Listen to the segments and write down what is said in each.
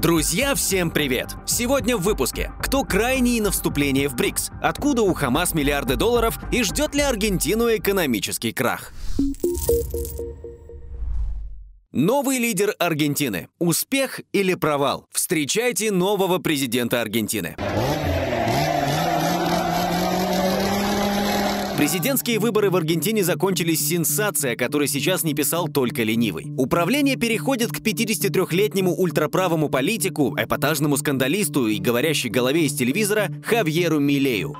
Друзья, всем привет! Сегодня в выпуске. Кто крайний на вступление в БРИКС? Откуда у Хамас миллиарды долларов? И ждет ли Аргентину экономический крах? Новый лидер Аргентины. Успех или провал? Встречайте нового президента Аргентины. Президентские выборы в Аргентине закончились сенсацией, о которой сейчас не писал только ленивый. Управление переходит к 53-летнему ультраправому политику, эпатажному скандалисту и говорящей голове из телевизора Хавьеру Милею.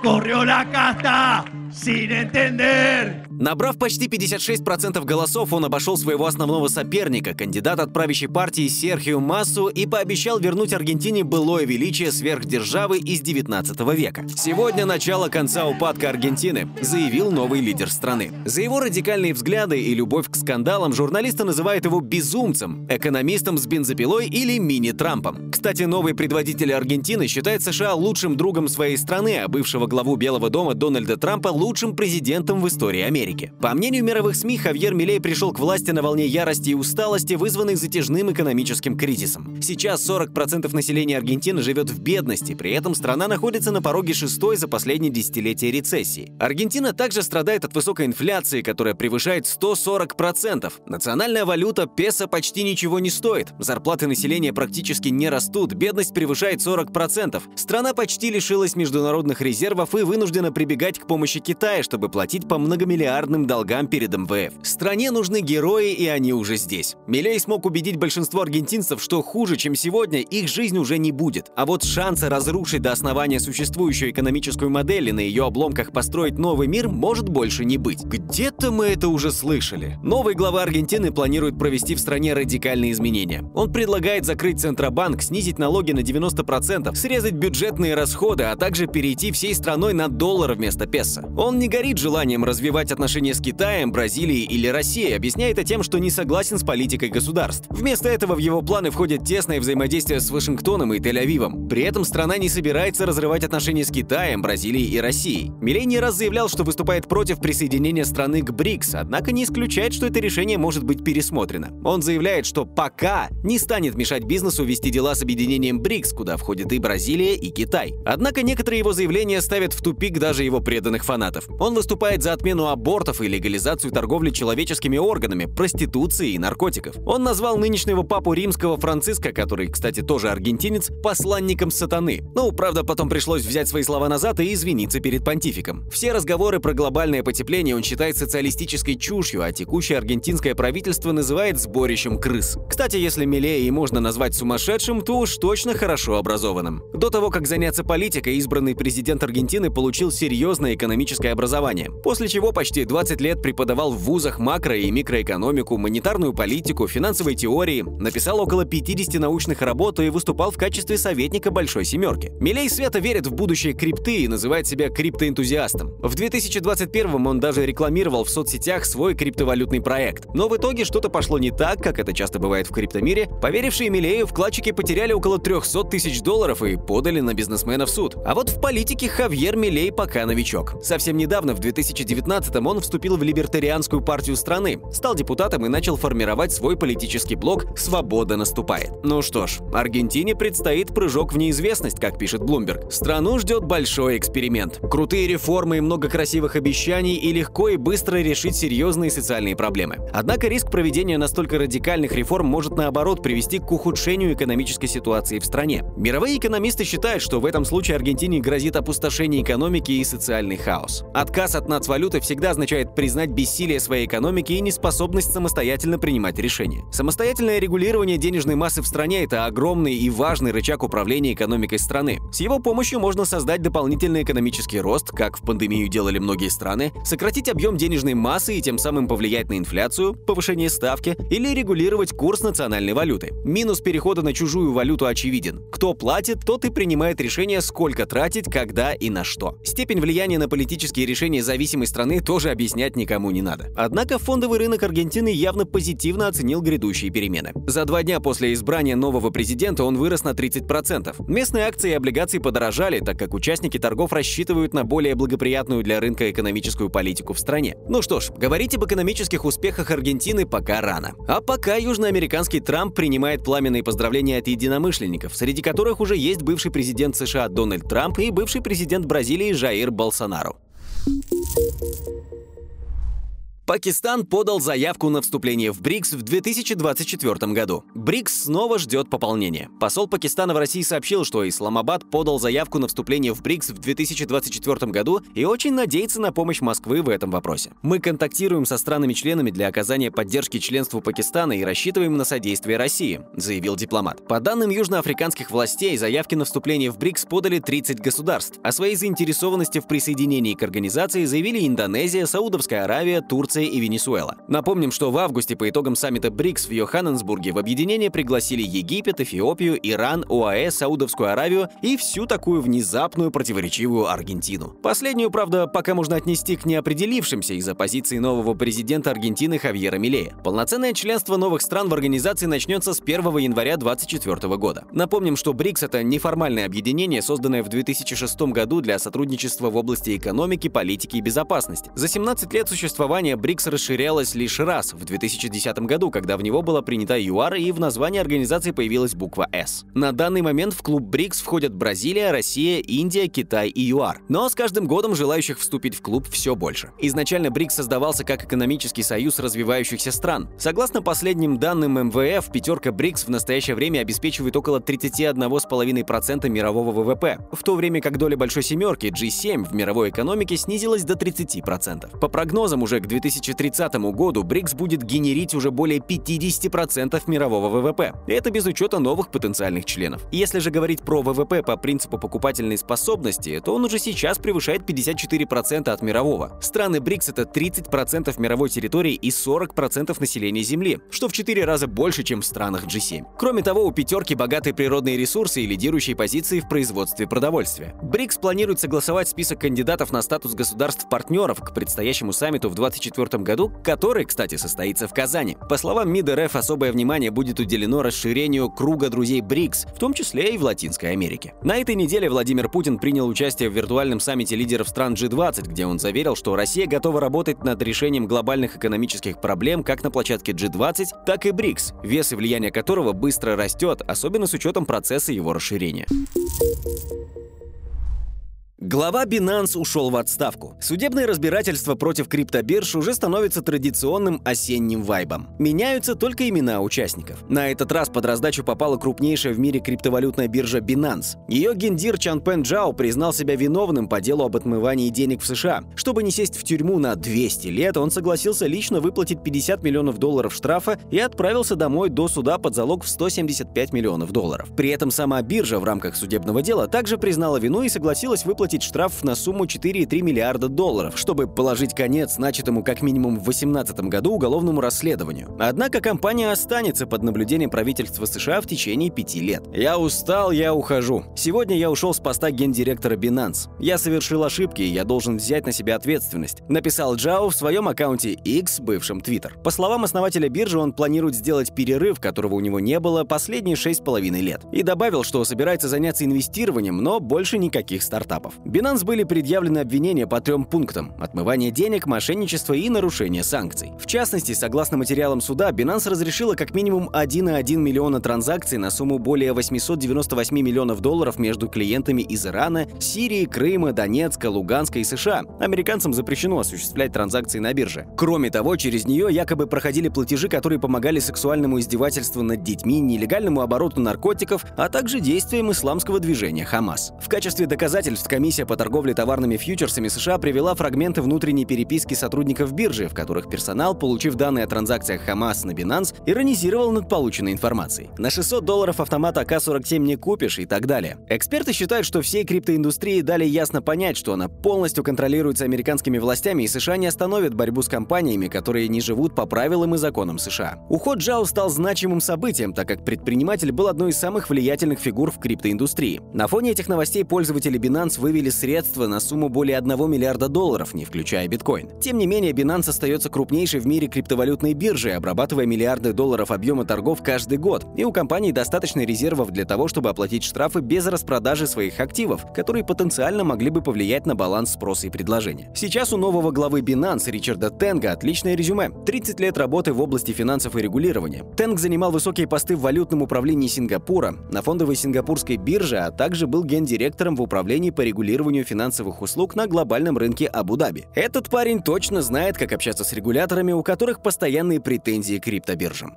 Набрав почти 56% голосов, он обошел своего основного соперника, кандидата от правящей партии Серхио Массу, и пообещал вернуть Аргентине былое величие сверхдержавы из 19 века. Сегодня начало конца упадка Аргентины, заявил новый лидер страны. За его радикальные взгляды и любовь к скандалам журналисты называют его безумцем, экономистом с бензопилой или мини-Трампом. Кстати, новый предводитель Аргентины считает США лучшим другом своей страны, а бывшего главу Белого дома Дональда Трампа лучшим президентом в истории Америки. По мнению мировых СМИ, Хавьер Милей пришел к власти на волне ярости и усталости, вызванных затяжным экономическим кризисом. Сейчас 40% населения Аргентины живет в бедности, при этом страна находится на пороге шестой за последние десятилетия рецессии. Аргентина также страдает от высокой инфляции, которая превышает 140%. Национальная валюта песо почти ничего не стоит, зарплаты населения практически не растут, бедность превышает 40%. Страна почти лишилась международных резервов и вынуждена прибегать к помощи Китая, чтобы платить по многомиллиардным долгам перед МВФ. Стране нужны герои, и они уже здесь. Милей смог убедить большинство аргентинцев, что хуже, чем сегодня, их жизнь уже не будет. А вот шансы разрушить до основания существующую экономическую модель и на ее обломках построить новый мир может больше не быть. Где-то мы это уже слышали. Новый глава Аргентины планирует провести в стране радикальные изменения. Он предлагает закрыть Центробанк, снизить налоги на 90%, срезать бюджетные расходы, а также перейти всей страной на доллар вместо песо. Он не горит желанием развивать отношения с Китаем, Бразилией или Россией, объясняя это тем, что не согласен с политикой государств. Вместо этого в его планы входит тесное взаимодействие с Вашингтоном и Тель-Авивом. При этом страна не собирается разрывать отношения с Китаем, Бразилией и Россией. Милей не раз заявлял, что выступает против присоединения страны к БРИКС, однако не исключает, что это решение может быть пересмотрено. Он заявляет, что пока не станет мешать бизнесу вести дела с объединением БРИКС, куда входят и Бразилия, и Китай. Однако некоторые его заявления ставят в тупик даже его преданных фанатов. Он выступает за отмену абортов и легализацию торговли человеческими органами, проституции и наркотиков. Он назвал нынешнего папу римского Франциска, который, кстати, тоже аргентинец, посланником сатаны. Ну, правда, потом пришлось взять свои слова назад и извиниться перед понтификом. Все разговоры про глобальное потепление он считает социалистической чушью, а текущее аргентинское правительство называет сборищем крыс. Кстати, если Милея и можно назвать сумасшедшим, то уж точно хорошо образованным. До того, как заняться политикой, избранный президент Аргентины получил серьезное экономическое образование, после чего почти 20 лет преподавал в вузах макро- и микроэкономику, монетарную политику, финансовые теории, написал около 50 научных работ и выступал в качестве советника Большой Семерки. Милей Света верит в будущее крипты и называет себя криптоэнтузиастом. В 2021 он даже рекламировал в соцсетях свой криптовалютный проект. Но в итоге что-то пошло не так, как это часто бывает в криптомире. Поверившие Милею вкладчики потеряли около 300 тысяч долларов и подали на бизнесмена в суд. А вот в политике Хавьер Милей пока новичок. Совсем недавно, в 2019-м, он вступил в либертарианскую партию страны, стал депутатом и начал формировать свой политический блог «Свобода наступает». Ну что ж, Аргентине предстоит прыжок в неизвестность, как пишет Блумберг. Страну ждет большой эксперимент. Крутые реформы и много красивых обещаний и легко и быстро решить серьезные социальные проблемы. Однако риск проведения настолько радикальных реформ может наоборот привести к ухудшению экономической ситуации в стране. Мировые экономисты считают, что в этом случае Аргентине грозит опустошение экономики и социальный хаос. Отказ от нацвалюты всегда означает признать бессилие своей экономики и неспособность самостоятельно принимать решения. Самостоятельное регулирование денежной массы в стране – это огромный и важный рычаг управления экономикой страны. С его помощью можно создать дополнительный экономический рост, как в пандемию делали многие страны, сократить объем денежной массы и тем самым повлиять на инфляцию, повышение ставки или регулировать курс национальной валюты. Минус перехода на чужую валюту очевиден. Кто платит, тот и принимает решение, сколько тратить, когда и на что. Степень влияния на политические решения зависимой страны тоже объяснять никому не надо. Однако фондовый рынок Аргентины явно позитивно оценил грядущие перемены. За два дня после избрания нового президента он вырос на 30%. Местные акции и облигации подорожали, так как участники торгов рассчитывают на более благоприятную для рынка экономическую политику в стране. Ну что ж, говорить об экономических успехах Аргентины пока рано. А пока южноамериканский Трамп принимает пламенные поздравления от единомышленников, среди которых уже есть бывший президент США Дональд Трамп и бывший президент Бразилии Жаир Болсонару. Пакистан подал заявку на вступление в БРИКС в 2024 году. БРИКС снова ждет пополнения. Посол Пакистана в России сообщил, что Исламабад подал заявку на вступление в БРИКС в 2024 году и очень надеется на помощь Москвы в этом вопросе. Мы контактируем со странами-членами для оказания поддержки членству Пакистана и рассчитываем на содействие России, заявил дипломат. По данным южноафриканских властей, заявки на вступление в БРИКС подали 30 государств. О своей заинтересованности в присоединении к организации заявили Индонезия, Саудовская Аравия, Турция, Турция и Венесуэла. Напомним, что в августе по итогам саммита БРИКС в Йоханнесбурге в объединение пригласили Египет, Эфиопию, Иран, ОАЭ, Саудовскую Аравию и всю такую внезапную противоречивую Аргентину. Последнюю, правда, пока можно отнести к неопределившимся из-за позиции нового президента Аргентины Хавьера Милея. Полноценное членство новых стран в организации начнется с 1 января 2024 года. Напомним, что БРИКС — это неформальное объединение, созданное в 2006 году для сотрудничества в области экономики, политики и безопасности. За 17 лет существования БРИКС расширялась лишь раз, в 2010 году, когда в него была принята ЮАР и в названии организации появилась буква «С». На данный момент в клуб БРИКС входят Бразилия, Россия, Индия, Китай и ЮАР. Но с каждым годом желающих вступить в клуб все больше. Изначально БРИКС создавался как экономический союз развивающихся стран. Согласно последним данным МВФ, пятерка БРИКС в настоящее время обеспечивает около 31,5% мирового ВВП, в то время как доля большой семерки G7 в мировой экономике снизилась до 30%. По прогнозам уже к 2000 2030 году БРИКС будет генерить уже более 50% мирового ВВП. Это без учета новых потенциальных членов. Если же говорить про ВВП по принципу покупательной способности, то он уже сейчас превышает 54% от мирового. Страны БРИКС — это 30% мировой территории и 40% населения Земли, что в 4 раза больше, чем в странах G7. Кроме того, у пятерки богатые природные ресурсы и лидирующие позиции в производстве продовольствия. БРИКС планирует согласовать список кандидатов на статус государств-партнеров к предстоящему саммиту в 2024 2024 году, который, кстати, состоится в Казани. По словам МИД РФ, особое внимание будет уделено расширению круга друзей БРИКС, в том числе и в Латинской Америке. На этой неделе Владимир Путин принял участие в виртуальном саммите лидеров стран G20, где он заверил, что Россия готова работать над решением глобальных экономических проблем как на площадке G20, так и БРИКС, вес и влияние которого быстро растет, особенно с учетом процесса его расширения. Глава Binance ушел в отставку. Судебное разбирательство против криптобирж уже становится традиционным осенним вайбом. Меняются только имена участников. На этот раз под раздачу попала крупнейшая в мире криптовалютная биржа Binance. Ее гендир Чан Пен Джао признал себя виновным по делу об отмывании денег в США. Чтобы не сесть в тюрьму на 200 лет, он согласился лично выплатить 50 миллионов долларов штрафа и отправился домой до суда под залог в 175 миллионов долларов. При этом сама биржа в рамках судебного дела также признала вину и согласилась выплатить выплатить штраф на сумму 4,3 миллиарда долларов, чтобы положить конец начатому как минимум в 2018 году уголовному расследованию. Однако компания останется под наблюдением правительства США в течение пяти лет. Я устал, я ухожу. Сегодня я ушел с поста гендиректора Binance. Я совершил ошибки, и я должен взять на себя ответственность, написал Джао в своем аккаунте X, бывшем Twitter. По словам основателя биржи, он планирует сделать перерыв, которого у него не было последние 6,5 лет. И добавил, что собирается заняться инвестированием, но больше никаких стартапов. Binance были предъявлены обвинения по трем пунктам – отмывание денег, мошенничество и нарушение санкций. В частности, согласно материалам суда, Binance разрешила как минимум 1,1 миллиона транзакций на сумму более 898 миллионов долларов между клиентами из Ирана, Сирии, Крыма, Донецка, Луганска и США. Американцам запрещено осуществлять транзакции на бирже. Кроме того, через нее якобы проходили платежи, которые помогали сексуальному издевательству над детьми, нелегальному обороту наркотиков, а также действиям исламского движения Хамас. В качестве доказательств комиссия Комиссия по торговле товарными фьючерсами США привела фрагменты внутренней переписки сотрудников биржи, в которых персонал, получив данные о транзакциях Хамас на Binance, иронизировал над полученной информацией. На 600 долларов автомат АК-47 не купишь и так далее. Эксперты считают, что всей криптоиндустрии дали ясно понять, что она полностью контролируется американскими властями, и США не остановят борьбу с компаниями, которые не живут по правилам и законам США. Уход Джао стал значимым событием, так как предприниматель был одной из самых влиятельных фигур в криптоиндустрии. На фоне этих новостей пользователи Binance вывели выявили средства на сумму более 1 миллиарда долларов, не включая биткоин. Тем не менее, Binance остается крупнейшей в мире криптовалютной биржей, обрабатывая миллиарды долларов объема торгов каждый год, и у компании достаточно резервов для того, чтобы оплатить штрафы без распродажи своих активов, которые потенциально могли бы повлиять на баланс спроса и предложения. Сейчас у нового главы Binance Ричарда Тенга отличное резюме. 30 лет работы в области финансов и регулирования. Тенг занимал высокие посты в валютном управлении Сингапура, на фондовой сингапурской бирже, а также был гендиректором в управлении по регулированию финансовых услуг на глобальном рынке Абу-Даби. Этот парень точно знает, как общаться с регуляторами, у которых постоянные претензии к криптобиржам.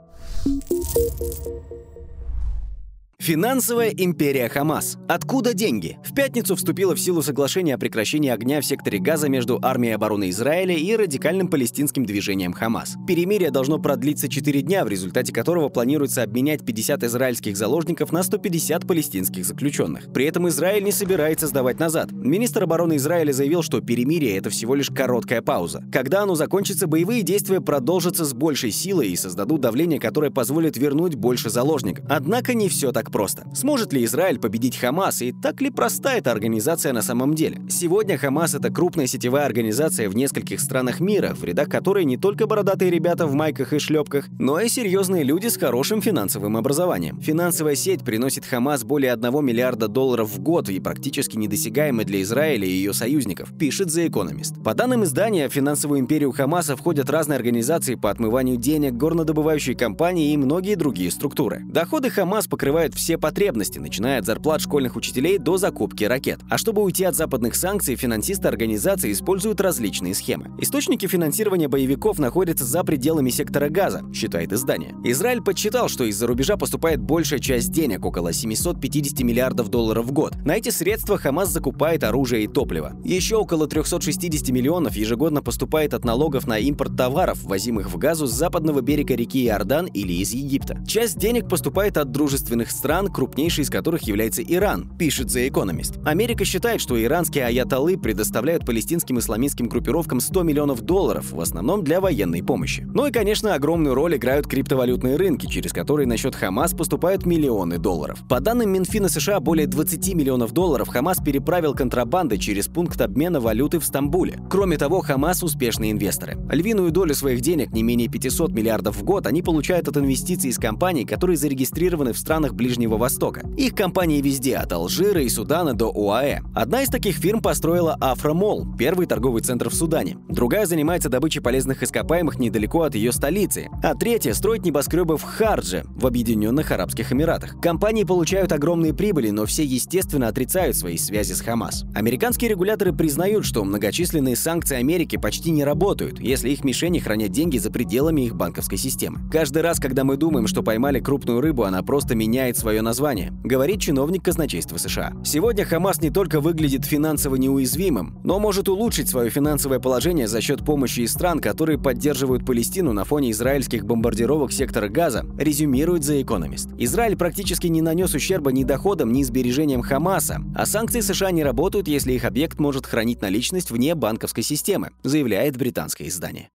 Финансовая империя Хамас. Откуда деньги? В пятницу вступило в силу соглашение о прекращении огня в секторе Газа между армией обороны Израиля и радикальным палестинским движением Хамас. Перемирие должно продлиться 4 дня, в результате которого планируется обменять 50 израильских заложников на 150 палестинских заключенных. При этом Израиль не собирается сдавать назад. Министр обороны Израиля заявил, что перемирие — это всего лишь короткая пауза. Когда оно закончится, боевые действия продолжатся с большей силой и создадут давление, которое позволит вернуть больше заложников. Однако не все так просто. Сможет ли Израиль победить Хамас и так ли проста эта организация на самом деле? Сегодня Хамас — это крупная сетевая организация в нескольких странах мира, в рядах которой не только бородатые ребята в майках и шлепках, но и серьезные люди с хорошим финансовым образованием. Финансовая сеть приносит Хамас более 1 миллиарда долларов в год и практически недосягаемы для Израиля и ее союзников, пишет The Economist. По данным издания, в финансовую империю Хамаса входят разные организации по отмыванию денег, горнодобывающие компании и многие другие структуры. Доходы Хамас покрывают все потребности, начиная от зарплат школьных учителей до закупки ракет. А чтобы уйти от западных санкций, финансисты организации используют различные схемы. Источники финансирования боевиков находятся за пределами сектора газа, считает издание. Израиль подсчитал, что из-за рубежа поступает большая часть денег, около 750 миллиардов долларов в год. На эти средства Хамас закупает оружие и топливо. Еще около 360 миллионов ежегодно поступает от налогов на импорт товаров, возимых в газу с западного берега реки Иордан или из Египта. Часть денег поступает от дружественных стран стран, крупнейшей из которых является Иран, пишет The Economist. Америка считает, что иранские аятоллы предоставляют палестинским исламистским группировкам 100 миллионов долларов, в основном для военной помощи. Ну и, конечно, огромную роль играют криптовалютные рынки, через которые на счет Хамас поступают миллионы долларов. По данным Минфина США, более 20 миллионов долларов Хамас переправил контрабандой через пункт обмена валюты в Стамбуле. Кроме того, Хамас — успешные инвесторы. Львиную долю своих денег, не менее 500 миллиардов в год, они получают от инвестиций из компаний, которые зарегистрированы в странах Ближнего Ближнего Востока. Их компании везде, от Алжира и Судана до УАЭ. Одна из таких фирм построила Афромол, первый торговый центр в Судане. Другая занимается добычей полезных ископаемых недалеко от ее столицы. А третья строит небоскребы в Хардже, в Объединенных Арабских Эмиратах. Компании получают огромные прибыли, но все, естественно, отрицают свои связи с Хамас. Американские регуляторы признают, что многочисленные санкции Америки почти не работают, если их мишени хранят деньги за пределами их банковской системы. Каждый раз, когда мы думаем, что поймали крупную рыбу, она просто меняет свое название, говорит чиновник казначейства США. Сегодня Хамас не только выглядит финансово неуязвимым, но может улучшить свое финансовое положение за счет помощи из стран, которые поддерживают Палестину на фоне израильских бомбардировок сектора Газа, резюмирует The Economist. Израиль практически не нанес ущерба ни доходам, ни сбережениям Хамаса, а санкции США не работают, если их объект может хранить наличность вне банковской системы, заявляет британское издание.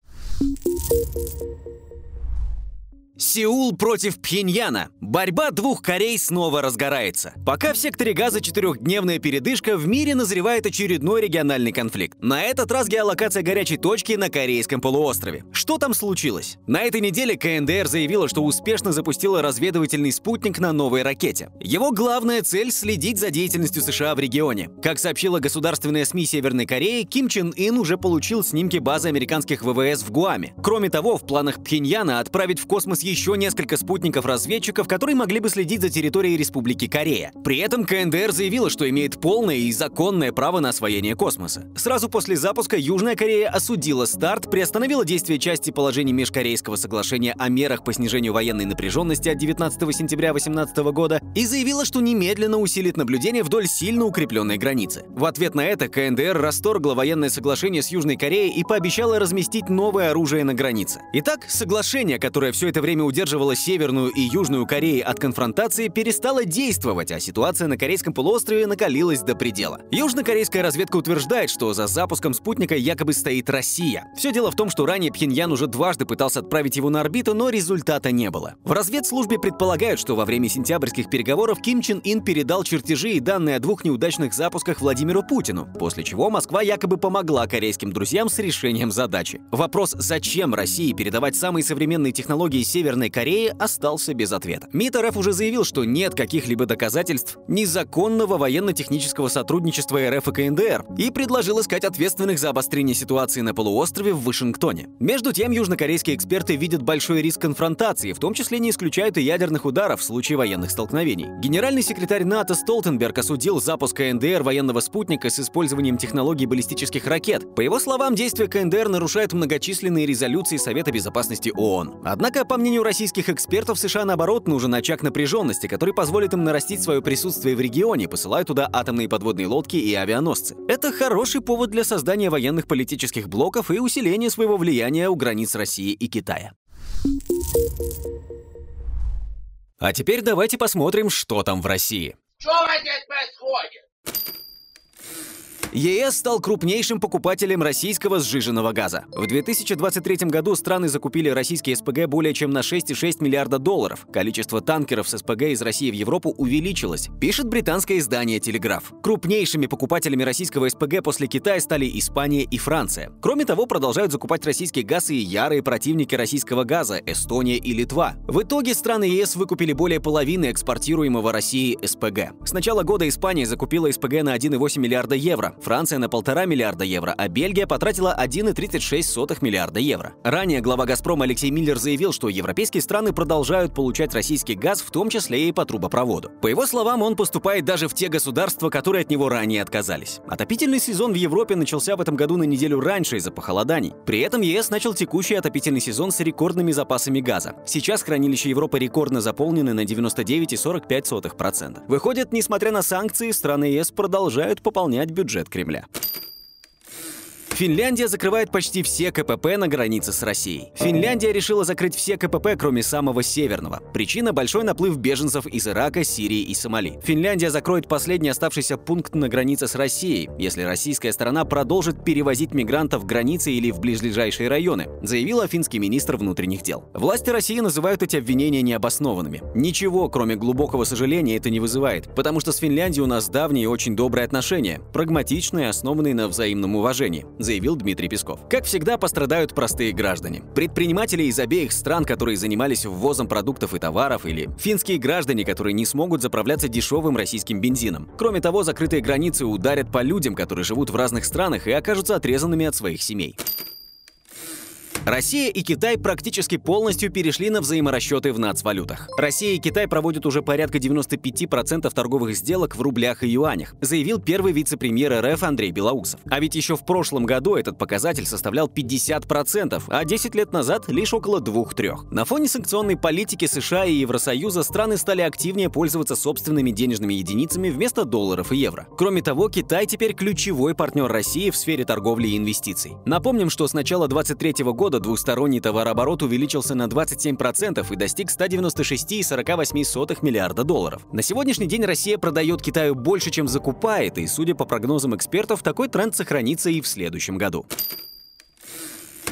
Сеул против Пхеньяна. Борьба двух Корей снова разгорается. Пока в секторе газа четырехдневная передышка, в мире назревает очередной региональный конфликт. На этот раз геолокация горячей точки на Корейском полуострове. Что там случилось? На этой неделе КНДР заявила, что успешно запустила разведывательный спутник на новой ракете. Его главная цель — следить за деятельностью США в регионе. Как сообщила государственная СМИ Северной Кореи, Ким Чен Ин уже получил снимки базы американских ВВС в Гуаме. Кроме того, в планах Пхеньяна отправить в космос еще несколько спутников-разведчиков, которые могли бы следить за территорией Республики Корея. При этом КНДР заявила, что имеет полное и законное право на освоение космоса. Сразу после запуска Южная Корея осудила старт, приостановила действие части положений Межкорейского соглашения о мерах по снижению военной напряженности от 19 сентября 2018 года и заявила, что немедленно усилит наблюдение вдоль сильно укрепленной границы. В ответ на это КНДР расторгла военное соглашение с Южной Кореей и пообещала разместить новое оружие на границе. Итак, соглашение, которое все это время время удерживала Северную и Южную Кореи от конфронтации, перестала действовать, а ситуация на Корейском полуострове накалилась до предела. Южнокорейская разведка утверждает, что за запуском спутника якобы стоит Россия. Все дело в том, что ранее Пхеньян уже дважды пытался отправить его на орбиту, но результата не было. В разведслужбе предполагают, что во время сентябрьских переговоров Ким Чен Ин передал чертежи и данные о двух неудачных запусках Владимиру Путину, после чего Москва якобы помогла корейским друзьям с решением задачи. Вопрос, зачем России передавать самые современные технологии Северной Кореи, остался без ответа. МИД РФ уже заявил, что нет каких-либо доказательств незаконного военно-технического сотрудничества РФ и КНДР и предложил искать ответственных за обострение ситуации на полуострове в Вашингтоне. Между тем, южнокорейские эксперты видят большой риск конфронтации, в том числе не исключают и ядерных ударов в случае военных столкновений. Генеральный секретарь НАТО Столтенберг осудил запуск КНДР военного спутника с использованием технологий баллистических ракет. По его словам, действия КНДР нарушают многочисленные резолюции Совета безопасности ООН. Однако, по мнению российских экспертов, США наоборот нужен очаг напряженности, который позволит им нарастить свое присутствие в регионе, посылая туда атомные подводные лодки и авианосцы. Это хороший повод для создания военных политических блоков и усиления своего влияния у границ России и Китая. А теперь давайте посмотрим, что там в России. Что происходит? ЕС стал крупнейшим покупателем российского сжиженного газа. В 2023 году страны закупили российские СПГ более чем на 6,6 миллиарда долларов. Количество танкеров с СПГ из России в Европу увеличилось, пишет британское издание «Телеграф». Крупнейшими покупателями российского СПГ после Китая стали Испания и Франция. Кроме того, продолжают закупать российский газ и ярые противники российского газа – Эстония и Литва. В итоге страны ЕС выкупили более половины экспортируемого России СПГ. С начала года Испания закупила СПГ на 1,8 миллиарда евро, Франция на полтора миллиарда евро, а Бельгия потратила 1,36 миллиарда евро. Ранее глава «Газпрома» Алексей Миллер заявил, что европейские страны продолжают получать российский газ, в том числе и по трубопроводу. По его словам, он поступает даже в те государства, которые от него ранее отказались. Отопительный сезон в Европе начался в этом году на неделю раньше из-за похолоданий. При этом ЕС начал текущий отопительный сезон с рекордными запасами газа. Сейчас хранилища Европы рекордно заполнены на 99,45%. Выходит, несмотря на санкции, страны ЕС продолжают пополнять бюджет Кремля. Финляндия закрывает почти все КПП на границе с Россией. Финляндия решила закрыть все КПП, кроме самого северного. Причина – большой наплыв беженцев из Ирака, Сирии и Сомали. Финляндия закроет последний оставшийся пункт на границе с Россией, если российская сторона продолжит перевозить мигрантов границы или в ближайшие районы, заявила финский министр внутренних дел. Власти России называют эти обвинения необоснованными. Ничего, кроме глубокого сожаления, это не вызывает, потому что с Финляндией у нас давние и очень добрые отношения, прагматичные, основанные на взаимном уважении заявил Дмитрий Песков. Как всегда, пострадают простые граждане. Предприниматели из обеих стран, которые занимались ввозом продуктов и товаров, или финские граждане, которые не смогут заправляться дешевым российским бензином. Кроме того, закрытые границы ударят по людям, которые живут в разных странах и окажутся отрезанными от своих семей. Россия и Китай практически полностью перешли на взаиморасчеты в нацвалютах. Россия и Китай проводят уже порядка 95% торговых сделок в рублях и юанях, заявил первый вице-премьер РФ Андрей Белоусов. А ведь еще в прошлом году этот показатель составлял 50%, а 10 лет назад лишь около 2-3. На фоне санкционной политики США и Евросоюза страны стали активнее пользоваться собственными денежными единицами вместо долларов и евро. Кроме того, Китай теперь ключевой партнер России в сфере торговли и инвестиций. Напомним, что с начала 2023 года года двусторонний товарооборот увеличился на 27% и достиг 196,48 миллиарда долларов. На сегодняшний день Россия продает Китаю больше, чем закупает, и, судя по прогнозам экспертов, такой тренд сохранится и в следующем году.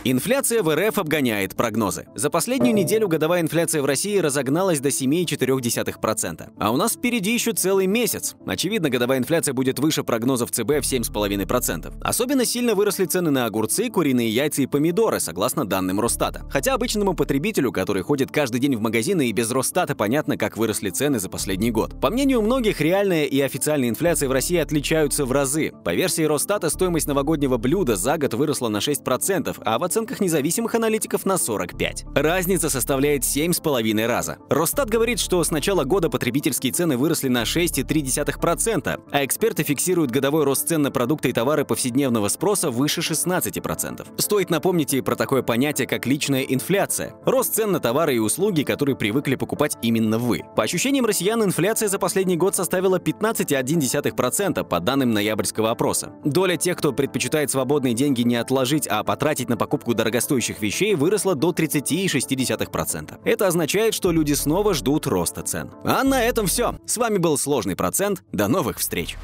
Инфляция в РФ обгоняет прогнозы. За последнюю неделю годовая инфляция в России разогналась до 7,4%. А у нас впереди еще целый месяц. Очевидно, годовая инфляция будет выше прогнозов ЦБ в 7,5%. Особенно сильно выросли цены на огурцы, куриные яйца и помидоры, согласно данным Росстата. Хотя обычному потребителю, который ходит каждый день в магазины и без Росстата, понятно, как выросли цены за последний год. По мнению многих, реальная и официальная инфляция в России отличаются в разы. По версии Росстата, стоимость новогоднего блюда за год выросла на 6%, а в оценках независимых аналитиков на 45. Разница составляет 7,5 раза. Росстат говорит, что с начала года потребительские цены выросли на 6,3%, а эксперты фиксируют годовой рост цен на продукты и товары повседневного спроса выше 16%. Стоит напомнить и про такое понятие, как личная инфляция. Рост цен на товары и услуги, которые привыкли покупать именно вы. По ощущениям россиян, инфляция за последний год составила 15,1% по данным ноябрьского опроса. Доля тех, кто предпочитает свободные деньги не отложить, а потратить на покупку покупку дорогостоящих вещей выросла до 30,6%. Это означает, что люди снова ждут роста цен. А на этом все. С вами был Сложный процент. До новых встреч!